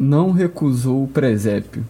não recusou o presépio.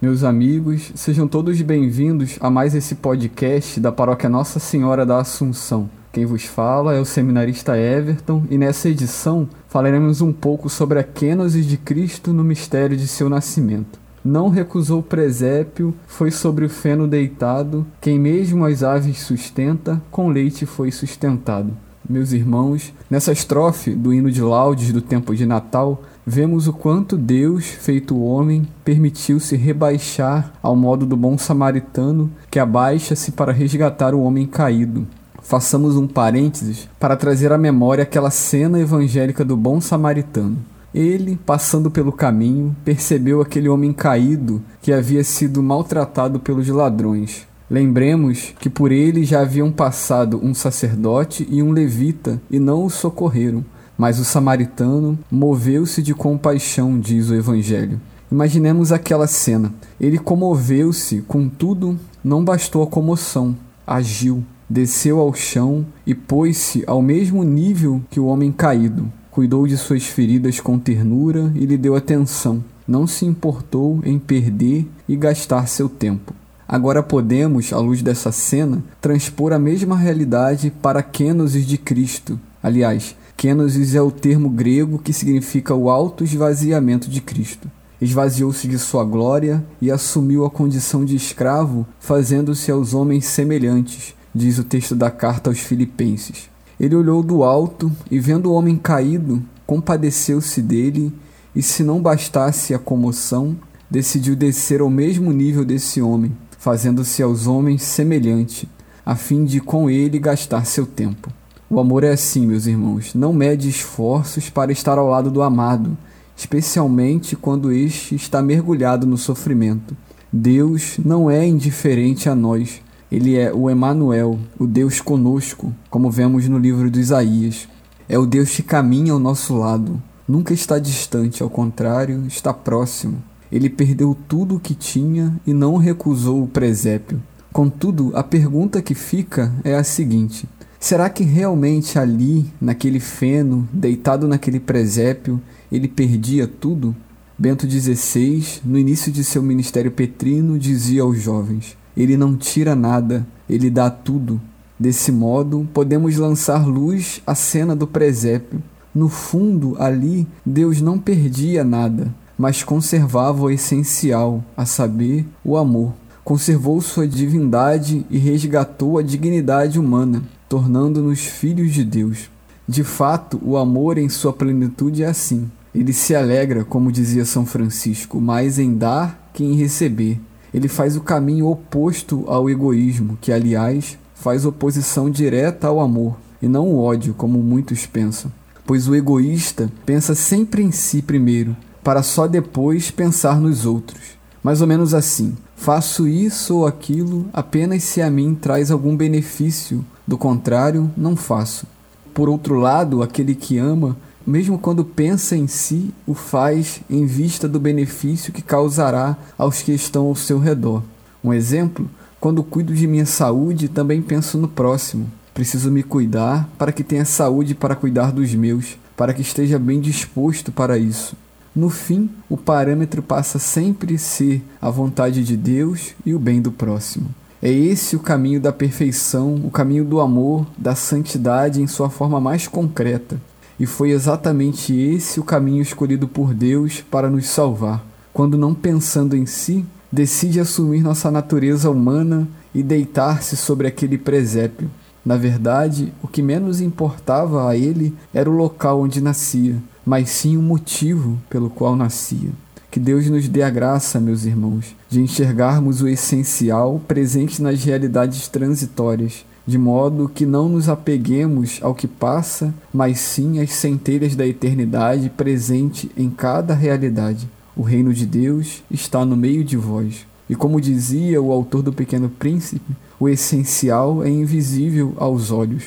Meus amigos, sejam todos bem-vindos a mais esse podcast da Paróquia Nossa Senhora da Assunção. Quem vos fala é o seminarista Everton e nessa edição falaremos um pouco sobre a kênose de Cristo no mistério de seu nascimento. Não recusou o presépio, foi sobre o feno deitado, quem mesmo as aves sustenta, com leite foi sustentado. Meus irmãos, nessa estrofe do hino de laudes do tempo de Natal, vemos o quanto Deus, feito homem, permitiu-se rebaixar ao modo do bom samaritano que abaixa-se para resgatar o homem caído façamos um parênteses para trazer à memória aquela cena evangélica do bom samaritano. Ele, passando pelo caminho, percebeu aquele homem caído que havia sido maltratado pelos ladrões. Lembremos que por ele já haviam passado um sacerdote e um levita e não o socorreram. Mas o samaritano moveu-se de compaixão, diz o Evangelho. Imaginemos aquela cena. Ele comoveu-se, contudo, não bastou a comoção, agiu desceu ao chão e pôs-se ao mesmo nível que o homem caído. Cuidou de suas feridas com ternura e lhe deu atenção. Não se importou em perder e gastar seu tempo. Agora podemos, à luz dessa cena, transpor a mesma realidade para a kenosis de Cristo. Aliás, kenosis é o termo grego que significa o auto-esvaziamento de Cristo. Esvaziou-se de sua glória e assumiu a condição de escravo, fazendo-se aos homens semelhantes, diz o texto da carta aos Filipenses. Ele olhou do alto e, vendo o homem caído, compadeceu-se dele e, se não bastasse a comoção, decidiu descer ao mesmo nível desse homem, fazendo-se aos homens semelhante, a fim de com ele gastar seu tempo. O amor é assim, meus irmãos, não mede esforços para estar ao lado do amado, especialmente quando este está mergulhado no sofrimento. Deus não é indiferente a nós, ele é o Emanuel, o Deus conosco, como vemos no livro de Isaías. É o Deus que caminha ao nosso lado. Nunca está distante, ao contrário, está próximo. Ele perdeu tudo o que tinha e não recusou o presépio. Contudo, a pergunta que fica é a seguinte: será que realmente ali, naquele feno, deitado naquele presépio, ele perdia tudo? Bento XVI, no início de seu ministério petrino, dizia aos jovens: ele não tira nada, ele dá tudo. Desse modo, podemos lançar luz à cena do presépio. No fundo, ali, Deus não perdia nada, mas conservava o essencial, a saber, o amor. Conservou sua divindade e resgatou a dignidade humana, tornando-nos filhos de Deus. De fato, o amor em sua plenitude é assim. Ele se alegra, como dizia São Francisco, mais em dar que em receber ele faz o caminho oposto ao egoísmo, que, aliás, faz oposição direta ao amor e não o ódio, como muitos pensam. Pois o egoísta pensa sempre em si primeiro, para só depois pensar nos outros. Mais ou menos assim: faço isso ou aquilo apenas se a mim traz algum benefício, do contrário, não faço. Por outro lado, aquele que ama mesmo quando pensa em si, o faz em vista do benefício que causará aos que estão ao seu redor. Um exemplo: quando cuido de minha saúde, também penso no próximo. Preciso me cuidar para que tenha saúde para cuidar dos meus, para que esteja bem disposto para isso. No fim, o parâmetro passa sempre a ser a vontade de Deus e o bem do próximo. É esse o caminho da perfeição, o caminho do amor, da santidade em sua forma mais concreta. E foi exatamente esse o caminho escolhido por Deus para nos salvar, quando, não pensando em si, decide assumir nossa natureza humana e deitar-se sobre aquele presépio. Na verdade, o que menos importava a ele era o local onde nascia, mas sim o motivo pelo qual nascia. Que Deus nos dê a graça, meus irmãos, de enxergarmos o essencial presente nas realidades transitórias de modo que não nos apeguemos ao que passa, mas sim às centelhas da eternidade presente em cada realidade. O reino de Deus está no meio de vós. E como dizia o autor do Pequeno Príncipe, o essencial é invisível aos olhos.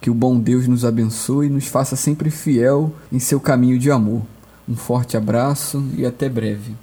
Que o bom Deus nos abençoe e nos faça sempre fiel em seu caminho de amor. Um forte abraço e até breve.